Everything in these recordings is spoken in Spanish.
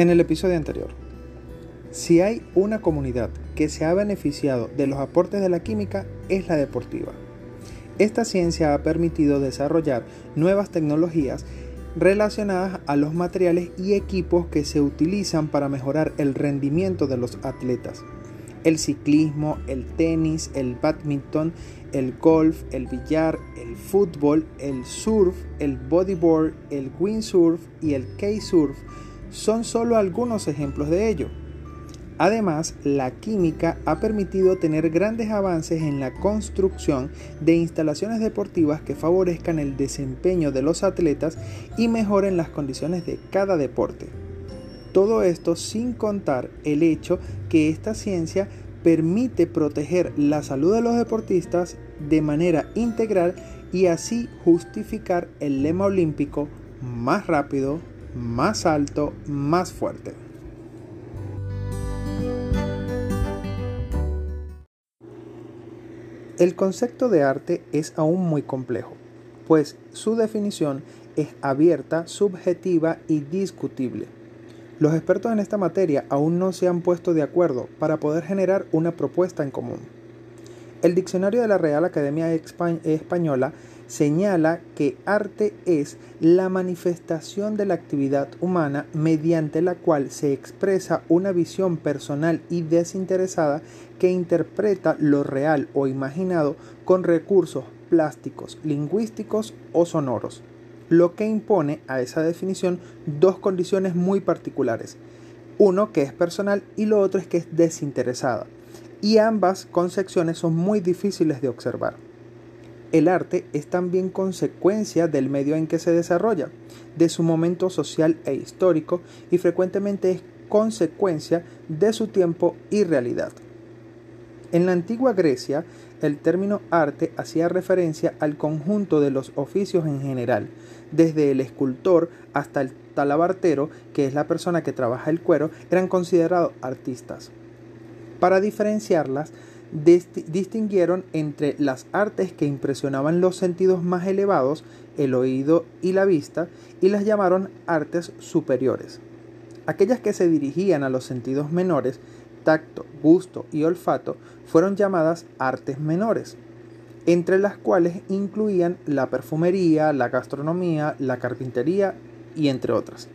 En el episodio anterior, si hay una comunidad que se ha beneficiado de los aportes de la química es la deportiva. Esta ciencia ha permitido desarrollar nuevas tecnologías relacionadas a los materiales y equipos que se utilizan para mejorar el rendimiento de los atletas. El ciclismo, el tenis, el badminton, el golf, el billar, el fútbol, el surf, el bodyboard, el windsurf y el K-surf son solo algunos ejemplos de ello. Además, la química ha permitido tener grandes avances en la construcción de instalaciones deportivas que favorezcan el desempeño de los atletas y mejoren las condiciones de cada deporte. Todo esto sin contar el hecho que esta ciencia permite proteger la salud de los deportistas de manera integral y así justificar el lema olímpico más rápido, más alto, más fuerte. El concepto de arte es aún muy complejo, pues su definición es abierta, subjetiva y discutible. Los expertos en esta materia aún no se han puesto de acuerdo para poder generar una propuesta en común. El diccionario de la Real Academia Española señala que arte es la manifestación de la actividad humana mediante la cual se expresa una visión personal y desinteresada que interpreta lo real o imaginado con recursos plásticos, lingüísticos o sonoros, lo que impone a esa definición dos condiciones muy particulares. Uno que es personal y lo otro es que es desinteresada. Y ambas concepciones son muy difíciles de observar. El arte es también consecuencia del medio en que se desarrolla, de su momento social e histórico y frecuentemente es consecuencia de su tiempo y realidad. En la antigua Grecia, el término arte hacía referencia al conjunto de los oficios en general, desde el escultor hasta el talabartero, que es la persona que trabaja el cuero, eran considerados artistas. Para diferenciarlas, distinguieron entre las artes que impresionaban los sentidos más elevados, el oído y la vista, y las llamaron artes superiores. Aquellas que se dirigían a los sentidos menores, tacto, gusto y olfato, fueron llamadas artes menores, entre las cuales incluían la perfumería, la gastronomía, la carpintería y entre otras.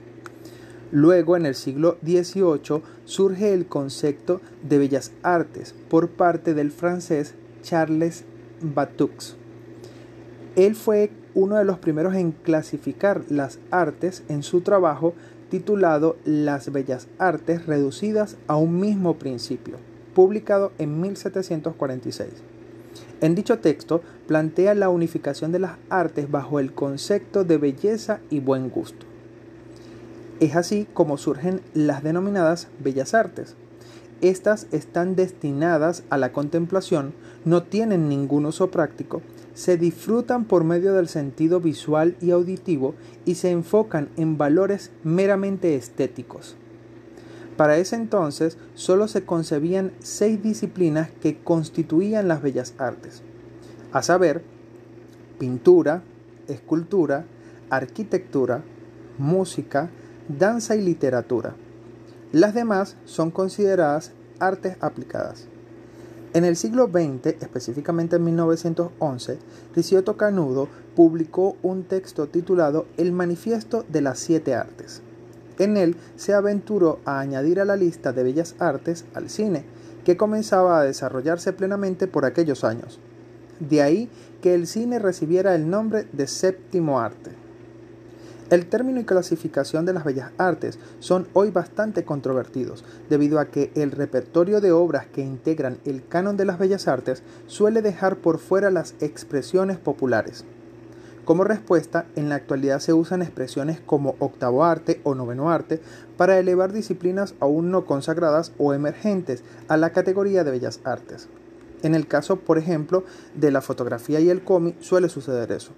Luego, en el siglo XVIII, surge el concepto de bellas artes por parte del francés Charles Batux. Él fue uno de los primeros en clasificar las artes en su trabajo titulado Las bellas artes reducidas a un mismo principio, publicado en 1746. En dicho texto plantea la unificación de las artes bajo el concepto de belleza y buen gusto. Es así como surgen las denominadas bellas artes. Estas están destinadas a la contemplación, no tienen ningún uso práctico, se disfrutan por medio del sentido visual y auditivo y se enfocan en valores meramente estéticos. Para ese entonces solo se concebían seis disciplinas que constituían las bellas artes, a saber, pintura, escultura, arquitectura, música, danza y literatura. Las demás son consideradas artes aplicadas. En el siglo XX, específicamente en 1911, Ricciotto Canudo publicó un texto titulado El Manifiesto de las Siete Artes. En él se aventuró a añadir a la lista de bellas artes al cine, que comenzaba a desarrollarse plenamente por aquellos años. De ahí que el cine recibiera el nombre de séptimo arte. El término y clasificación de las bellas artes son hoy bastante controvertidos, debido a que el repertorio de obras que integran el canon de las bellas artes suele dejar por fuera las expresiones populares. Como respuesta, en la actualidad se usan expresiones como octavo arte o noveno arte para elevar disciplinas aún no consagradas o emergentes a la categoría de bellas artes. En el caso, por ejemplo, de la fotografía y el cómic suele suceder eso.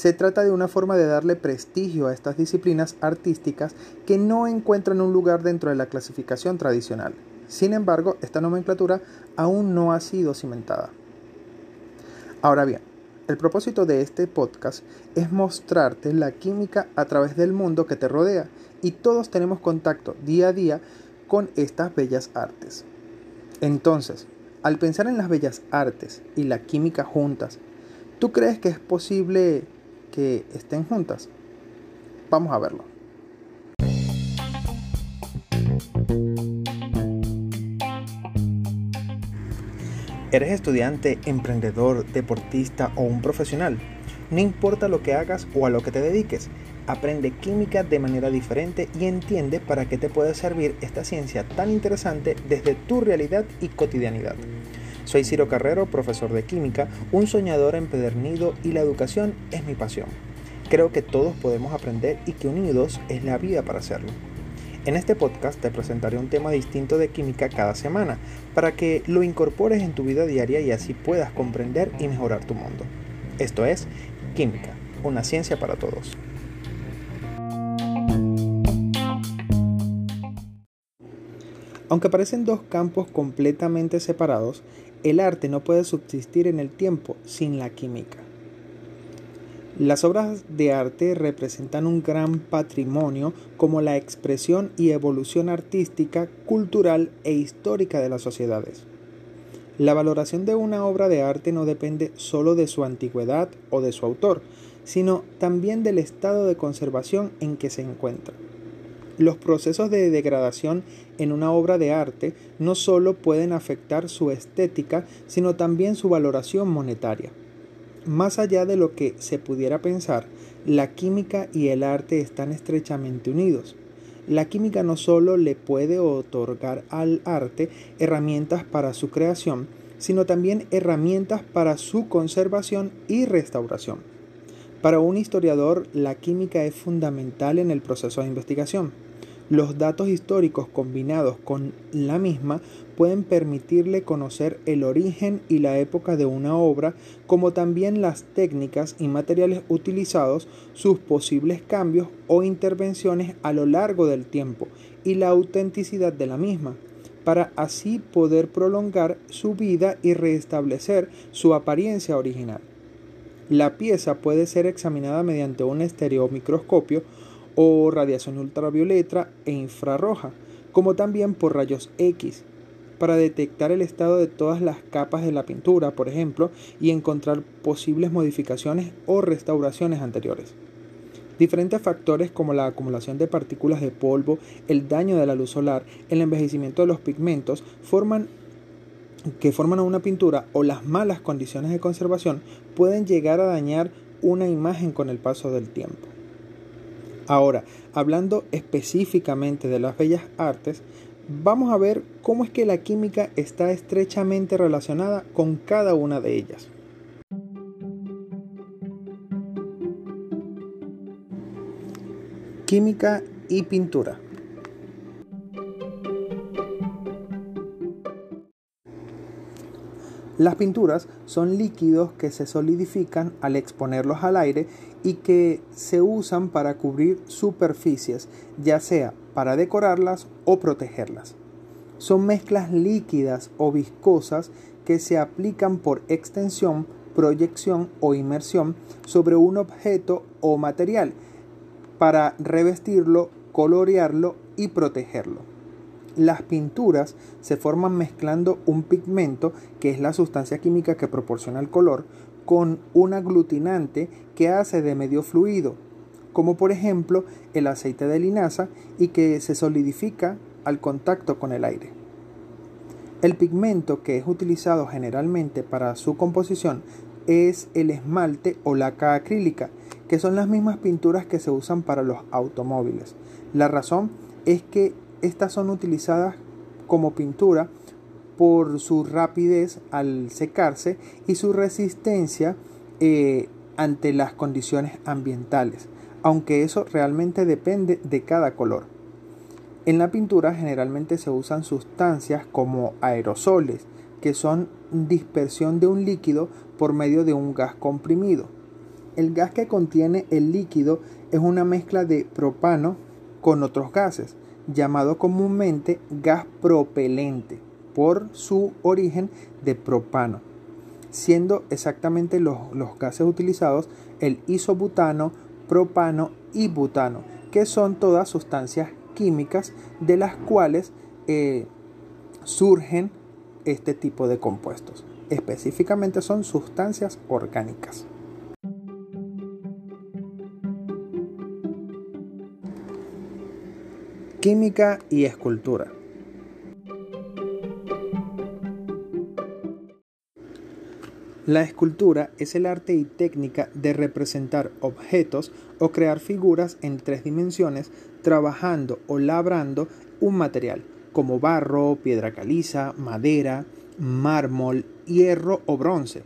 Se trata de una forma de darle prestigio a estas disciplinas artísticas que no encuentran un lugar dentro de la clasificación tradicional. Sin embargo, esta nomenclatura aún no ha sido cimentada. Ahora bien, El propósito de este podcast es mostrarte la química a través del mundo que te rodea y todos tenemos contacto día a día con estas bellas artes. Entonces, al pensar en las bellas artes y la química juntas, ¿tú crees que es posible que estén juntas? Vamos a verlo. ¿Eres estudiante, emprendedor, deportista o un profesional? No importa lo que hagas o a lo que te dediques, aprende química de manera diferente y entiende para qué te puede servir esta ciencia tan interesante desde tu realidad y cotidianidad. Soy Ciro Carrero, profesor de química, un soñador empedernido y la educación es mi pasión. Creo que todos podemos aprender y que unidos es la vida para hacerlo. En este podcast te presentaré un tema distinto de química cada semana para que lo incorpores en tu vida diaria y así puedas comprender y mejorar tu mundo. Esto es Química, una ciencia para todos. Aunque parecen dos campos completamente separados, el arte no puede subsistir en el tiempo sin la química. Las obras de arte representan un gran patrimonio como la expresión y evolución artística, cultural e histórica de las sociedades. La valoración de una obra de arte no depende solo de su antigüedad o de su autor, sino también del estado de conservación en que se encuentra. Los procesos de degradación en una obra de arte no solo pueden afectar su estética, sino también su valoración monetaria. Más allá de lo que se pudiera pensar, la química y el arte están estrechamente unidos. La química no solo le puede otorgar al arte herramientas para su creación, sino también herramientas para su conservación y restauración. Para un historiador, la química es fundamental en el proceso de investigación. Los datos históricos combinados con la misma pueden permitirle conocer el origen y la época de una obra, como también las técnicas y materiales utilizados, sus posibles cambios o intervenciones a lo largo del tiempo y la autenticidad de la misma, para así poder prolongar su vida y restablecer su apariencia original. La pieza puede ser examinada mediante un estereomicroscopio o radiación ultravioleta e infrarroja, como también por rayos X, para detectar el estado de todas las capas de la pintura, por ejemplo, y encontrar posibles modificaciones o restauraciones anteriores. Diferentes factores como la acumulación de partículas de polvo, el daño de la luz solar, el envejecimiento de los pigmentos, que forman una pintura o las malas condiciones de conservación pueden llegar a dañar una imagen con el paso del tiempo. Ahora, hablando específicamente de las bellas artes, vamos a ver cómo es que la química está estrechamente relacionada con cada una de ellas. Química y pintura. Las pinturas son líquidos que se solidifican al exponerlos al aire y que se usan para cubrir superficies, ya sea para decorarlas o protegerlas. Son mezclas líquidas o viscosas que se aplican por extensión, proyección o inmersión sobre un objeto o material para revestirlo, colorearlo y protegerlo. Las pinturas se forman mezclando un pigmento, que es la sustancia química que proporciona el color, con un aglutinante que hace de medio fluido, como por ejemplo el aceite de linaza y que se solidifica al contacto con el aire. El pigmento que es utilizado generalmente para su composición es el esmalte o laca acrílica, que son las mismas pinturas que se usan para los automóviles. La razón es que estas son utilizadas como pintura por su rapidez al secarse y su resistencia eh, ante las condiciones ambientales, aunque eso realmente depende de cada color. En la pintura generalmente se usan sustancias como aerosoles, que son dispersión de un líquido por medio de un gas comprimido. El gas que contiene el líquido es una mezcla de propano con otros gases, llamado comúnmente gas propelente por su origen de propano. siendo exactamente los, gases utilizados el isobutano, propano y butano, que son todas sustancias químicas de las cuales eh, surgen este tipo de compuestos. Específicamente son sustancias orgánicas. Química y escultura. La escultura es el arte y técnica de representar objetos o crear figuras en tres dimensiones trabajando o labrando un material como barro, piedra caliza, madera, mármol, hierro o bronce.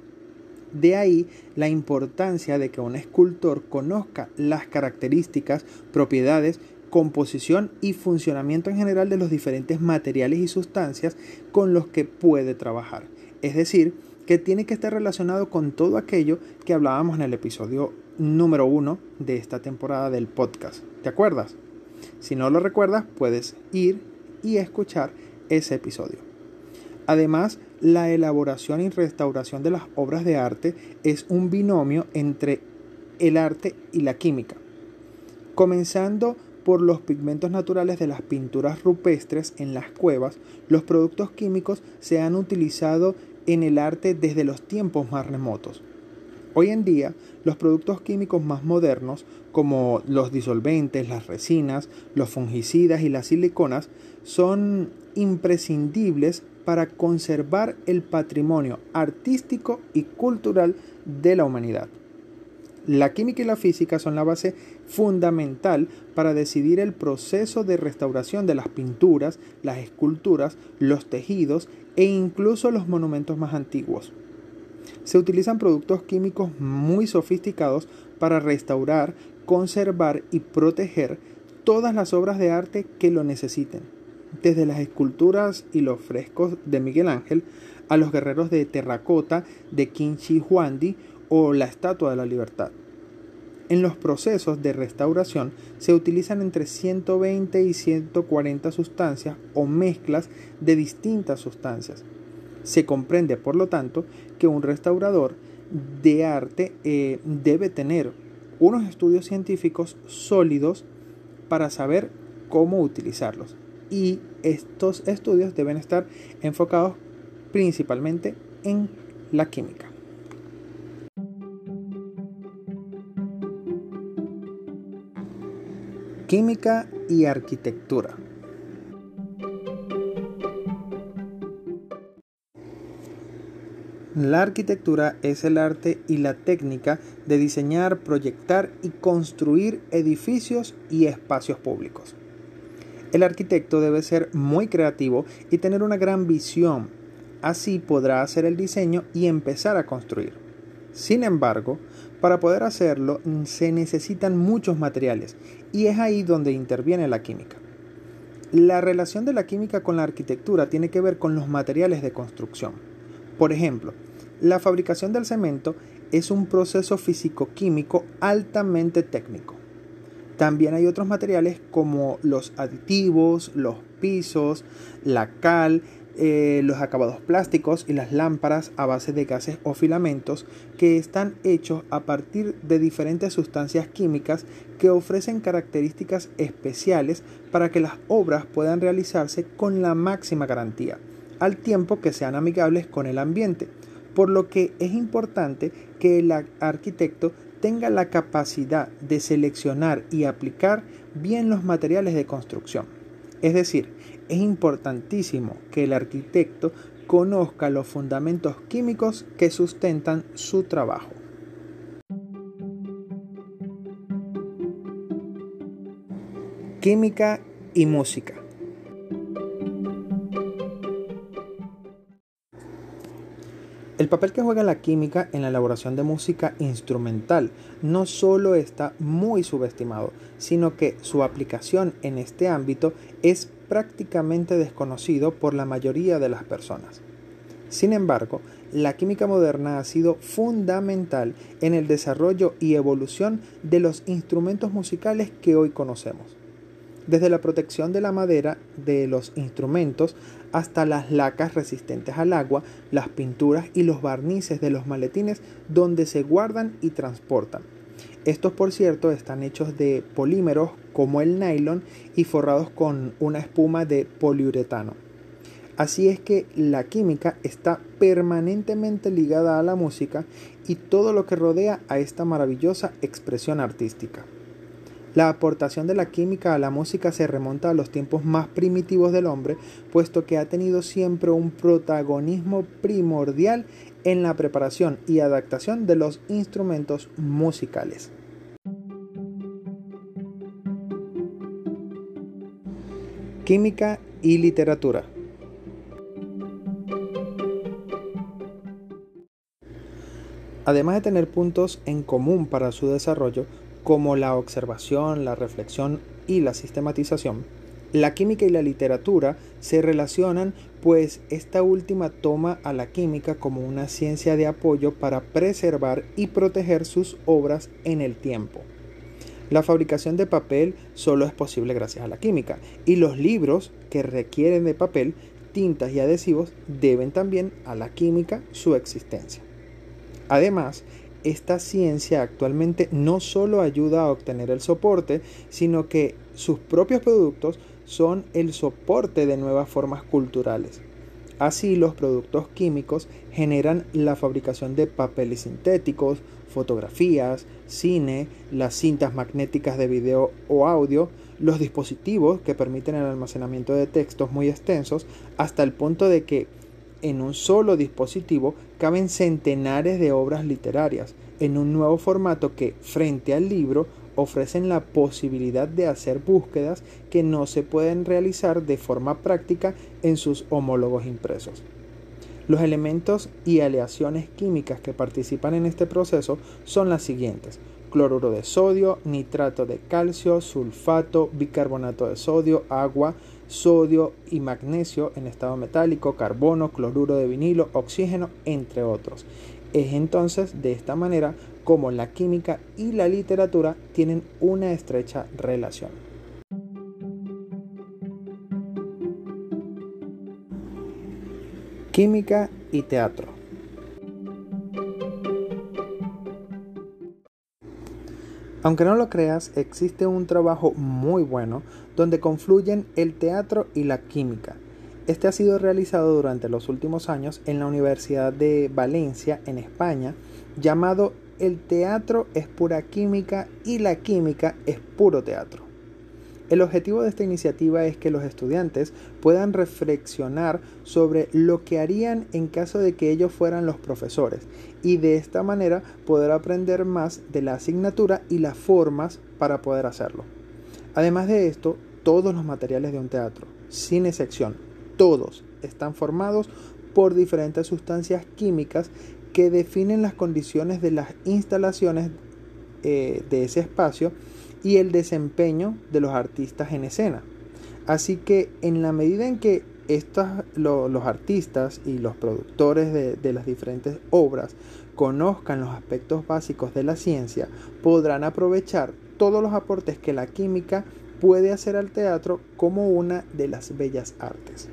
De ahí la importancia de que un escultor conozca las características, propiedades composición y funcionamiento en general de los diferentes materiales y sustancias con los que puede trabajar. Es decir, que tiene que estar relacionado con todo aquello que hablábamos en el episodio número uno de esta temporada del podcast. ¿Te acuerdas? Si no lo recuerdas, puedes ir y escuchar ese episodio. Además, la elaboración y restauración de las obras de arte es un binomio entre el arte y la química. Comenzando por los pigmentos naturales de las pinturas rupestres en las cuevas, los productos químicos se han utilizado en el arte desde los tiempos más remotos. Hoy en día, los productos químicos más modernos, como los disolventes, las resinas, los fungicidas y las siliconas, son imprescindibles para conservar el patrimonio artístico y cultural de la humanidad. La química y la física son la base fundamental para decidir el proceso de restauración de las pinturas, las esculturas, los tejidos e incluso los monumentos más antiguos. Se utilizan productos químicos muy sofisticados para restaurar, conservar y proteger todas las obras de arte que lo necesiten, desde las esculturas y los frescos de Miguel Ángel a los guerreros de terracota de Qin Huangdi o la Estatua de la Libertad. En los procesos de restauración se utilizan entre 120 y 140 sustancias o mezclas de distintas sustancias. Se comprende, por lo tanto, que un restaurador de arte eh, debe tener unos estudios científicos sólidos para saber cómo utilizarlos. Y estos estudios deben estar enfocados principalmente en la química. Química y arquitectura. La arquitectura es el arte y la técnica de diseñar, proyectar y construir edificios y espacios públicos. El arquitecto debe ser muy creativo y tener una gran visión, así podrá hacer el diseño y empezar a construir. Sin embargo, para poder hacerlo se necesitan muchos materiales y es ahí donde interviene la química. La relación de la química con la arquitectura tiene que ver con los materiales de construcción. Por ejemplo, la fabricación del cemento es un proceso físico-químico altamente técnico. También hay otros materiales como los aditivos, los pisos, la cal, eh, los acabados plásticos y las lámparas a base de gases o filamentos que están hechos a partir de diferentes sustancias químicas que ofrecen características especiales para que las obras puedan realizarse con la máxima garantía, al tiempo que sean amigables con el ambiente, por lo que es importante que el arquitecto tenga la capacidad de seleccionar y aplicar bien los materiales de construcción. Es decir, es importantísimo que el arquitecto conozca los fundamentos químicos que sustentan su trabajo. Química y música. El papel que juega la química en la elaboración de música instrumental no solo está muy subestimado, sino que su aplicación en este ámbito es prácticamente desconocido por la mayoría de las personas. Sin embargo, la química moderna ha sido fundamental en el desarrollo y evolución de los instrumentos musicales que hoy conocemos. desde la protección de la madera de los instrumentos hasta las lacas resistentes al agua, las pinturas y los barnices de los maletines donde se guardan y transportan. Estos, por cierto, están hechos de polímeros como el nylon y forrados con una espuma de poliuretano. Así es que la química está permanentemente ligada a la música y todo lo que rodea a esta maravillosa expresión artística. La aportación de la química a la música se remonta a los tiempos más primitivos del hombre, puesto que ha tenido siempre un protagonismo primordial en la preparación y adaptación de los instrumentos musicales. Química y literatura. Además de tener puntos en común para su desarrollo, como la observación, la reflexión y la sistematización, la química y la literatura se relacionan pues esta última toma a la química como una ciencia de apoyo para preservar y proteger sus obras en el tiempo. La fabricación de papel solo es posible gracias a la química y los libros que requieren de papel, tintas y adhesivos deben también a la química su existencia. Además, esta ciencia actualmente no solo ayuda a obtener el soporte, sino que sus propios productos son el soporte de nuevas formas culturales. Así los productos químicos generan la fabricación de papeles sintéticos, fotografías, cine, las cintas magnéticas de video o audio, los dispositivos que permiten el almacenamiento de textos muy extensos, hasta el punto de que en un solo dispositivo caben centenares de obras literarias en un nuevo formato que, frente al libro, ofrecen la posibilidad de hacer búsquedas que no se pueden realizar de forma práctica en sus homólogos impresos. Los elementos y aleaciones químicas que participan en este proceso son las siguientes cloruro de sodio, nitrato de calcio, sulfato, bicarbonato de sodio, agua, sodio y magnesio en estado metálico, carbono, cloruro de vinilo, oxígeno, entre otros. Es entonces de esta manera como la química y la literatura tienen una estrecha relación. Química y teatro. Aunque no lo creas, existe un trabajo muy bueno donde confluyen el teatro y la química. Este ha sido realizado durante los últimos años en la Universidad de Valencia, en España, llamado El teatro es pura química y la química es puro teatro. El objetivo de esta iniciativa es que los estudiantes puedan reflexionar sobre lo que harían en caso de que ellos fueran los profesores y de esta manera poder aprender más de la asignatura y las formas para poder hacerlo. Además de esto, todos los materiales de un teatro, sin excepción, todos están formados por diferentes sustancias químicas que definen las condiciones de las instalaciones eh, de ese espacio y el desempeño de los artistas en escena. Así que en la medida en que estos, los artistas y los productores de, de las diferentes obras conozcan los aspectos básicos de la ciencia, podrán aprovechar todos los aportes que la química puede hacer al teatro como una de las bellas artes.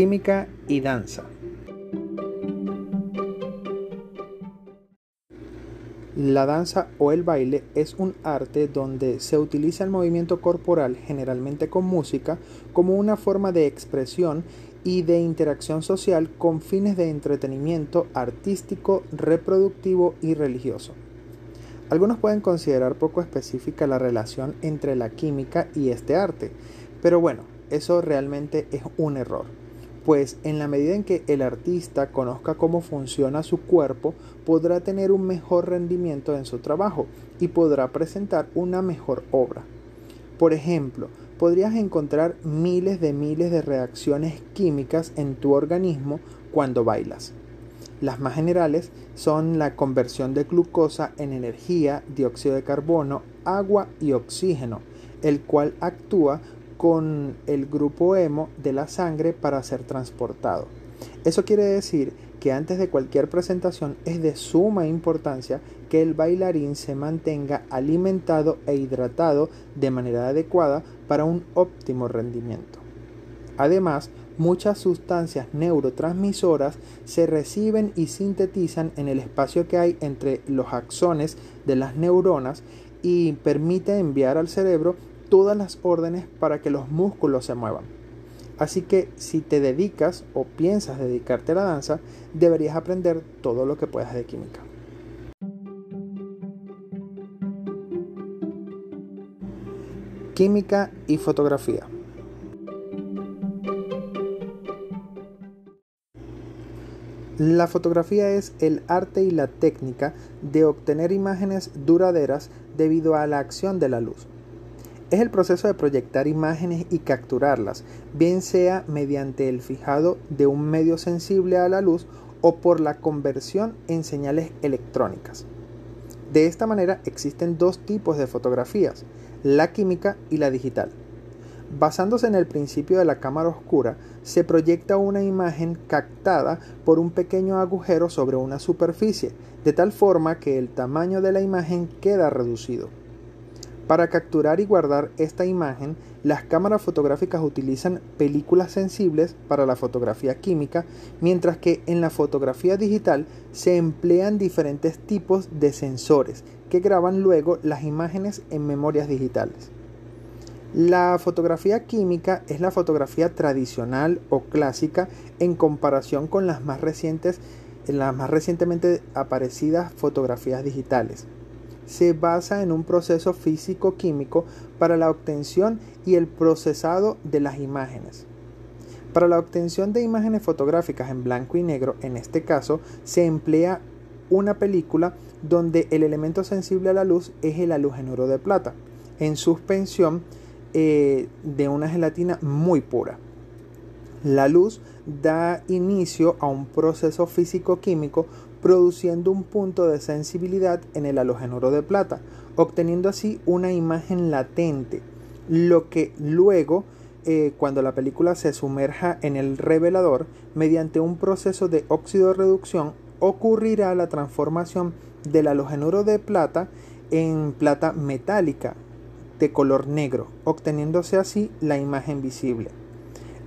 Química y danza. La danza o el baile es un arte donde se utiliza el movimiento corporal, generalmente con música, como una forma de expresión y de interacción social con fines de entretenimiento artístico, reproductivo y religioso. Algunos pueden considerar poco específica la relación entre la química y este arte, pero bueno, eso realmente es un error pues en la medida en que el artista conozca cómo funciona su cuerpo, podrá tener un mejor rendimiento en su trabajo y podrá presentar una mejor obra. Por ejemplo, podrías encontrar miles de miles de reacciones químicas en tu organismo cuando bailas. Las más generales son la conversión de glucosa en energía, dióxido de carbono, agua y oxígeno, el cual actúa con el grupo hemo de la sangre para ser transportado. Eso quiere decir que antes de cualquier presentación es de suma importancia que el bailarín se mantenga alimentado e hidratado de manera adecuada para un óptimo rendimiento. Además, muchas sustancias neurotransmisoras se reciben y sintetizan en el espacio que hay entre los axones de las neuronas y permite enviar al cerebro todas las órdenes para que los músculos se muevan. Así que si te dedicas o piensas dedicarte a la danza, deberías aprender todo lo que puedas de química. Química y fotografía. La fotografía es el arte y la técnica de obtener imágenes duraderas debido a la acción de la luz. Es el proceso de proyectar imágenes y capturarlas, bien sea mediante el fijado de un medio sensible a la luz o por la conversión en señales electrónicas. De esta manera existen dos tipos de fotografías, la química y la digital. Basándose en el principio de la cámara oscura, se proyecta una imagen captada por un pequeño agujero sobre una superficie, de tal forma que el tamaño de la imagen queda reducido. Para capturar y guardar esta imagen, las cámaras fotográficas utilizan películas sensibles para la fotografía química, mientras que en la fotografía digital se emplean diferentes tipos de sensores que graban luego las imágenes en memorias digitales. La fotografía química es la fotografía tradicional o clásica en comparación con las más recientes, las más recientemente aparecidas fotografías digitales. Se basa en un proceso físico-químico para la obtención y el procesado de las imágenes. Para la obtención de imágenes fotográficas en blanco y negro, en este caso, se emplea una película donde el elemento sensible a la luz es el halógeno de plata, en suspensión eh, de una gelatina muy pura. La luz da inicio a un proceso físico-químico produciendo un punto de sensibilidad en el halogénuro de plata, obteniendo así una imagen latente, lo que luego, eh, cuando la película se sumerja en el revelador, mediante un proceso de óxido-reducción, ocurrirá la transformación del halogénuro de plata en plata metálica, de color negro, obteniéndose así la imagen visible.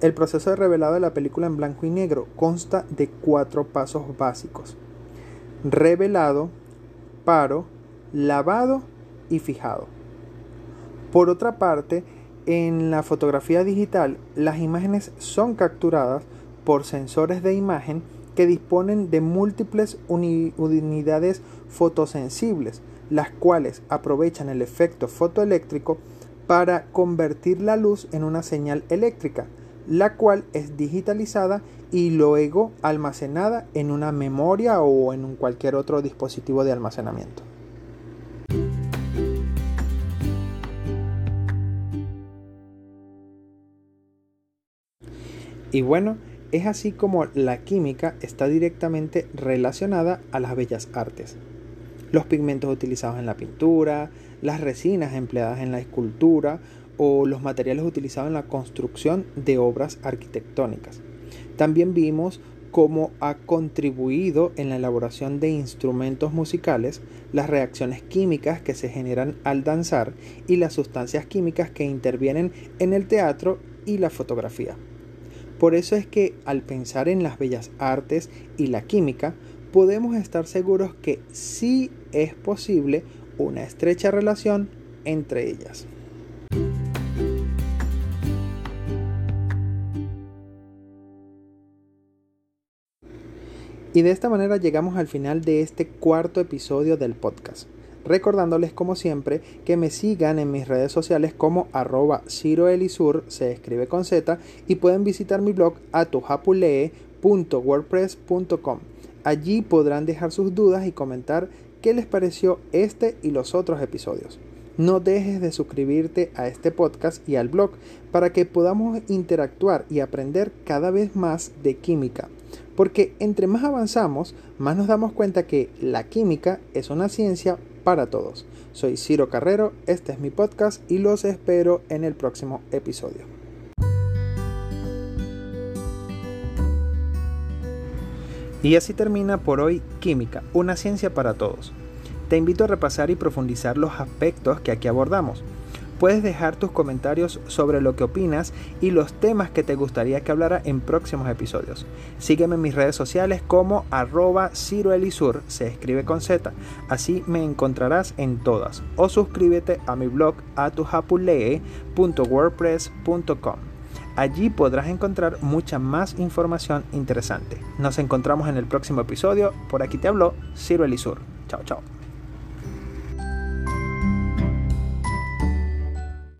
El proceso de revelado de la película en blanco y negro consta de cuatro pasos básicos. Revelado, paro, lavado y fijado. Por otra parte, en la fotografía digital, las imágenes son capturadas por sensores de imagen que disponen de múltiples unidades fotosensibles, las cuales aprovechan el efecto fotoeléctrico para convertir la luz en una señal eléctrica, la cual es digitalizada y luego almacenada en una memoria o en cualquier otro dispositivo de almacenamiento. Y bueno, es así como la química está directamente relacionada a las bellas artes los pigmentos utilizados en la pintura, las resinas empleadas en la escultura o los materiales utilizados en la construcción de obras arquitectónicas. También vimos cómo ha contribuido en la elaboración de instrumentos musicales, las reacciones químicas que se generan al danzar y las sustancias químicas que intervienen en el teatro y la fotografía. Por eso es que al pensar en las bellas artes y la química, podemos estar seguros que sí es posible una estrecha relación entre ellas. Y de esta manera llegamos al final de este cuarto episodio del podcast. Recordándoles como siempre que me sigan en mis redes sociales como arroba ciroelisur, se escribe con Z, y pueden visitar mi blog atujapulee.wordpress.com. Allí podrán dejar sus dudas y comentar qué les pareció este y los otros episodios. No dejes de suscribirte a este podcast y al blog para que podamos interactuar y aprender cada vez más de química. Porque entre más avanzamos, más nos damos cuenta que la química es una ciencia para todos. Soy Ciro Carrero, este es mi podcast y los espero en el próximo episodio. Y así termina por hoy Química, una ciencia para todos. Te invito a repasar y profundizar los aspectos que aquí abordamos. Puedes dejar tus comentarios sobre lo que opinas y los temas que te gustaría que hablara en próximos episodios. Sígueme en mis redes sociales como arroba ciroelisur, se escribe con Z, así me encontrarás en todas. O suscríbete a mi blog atujapulee.wordpress.com. Allí podrás encontrar mucha más información interesante. Nos encontramos en el próximo episodio. Por aquí te habló Ciro Elisur. Chao, chao.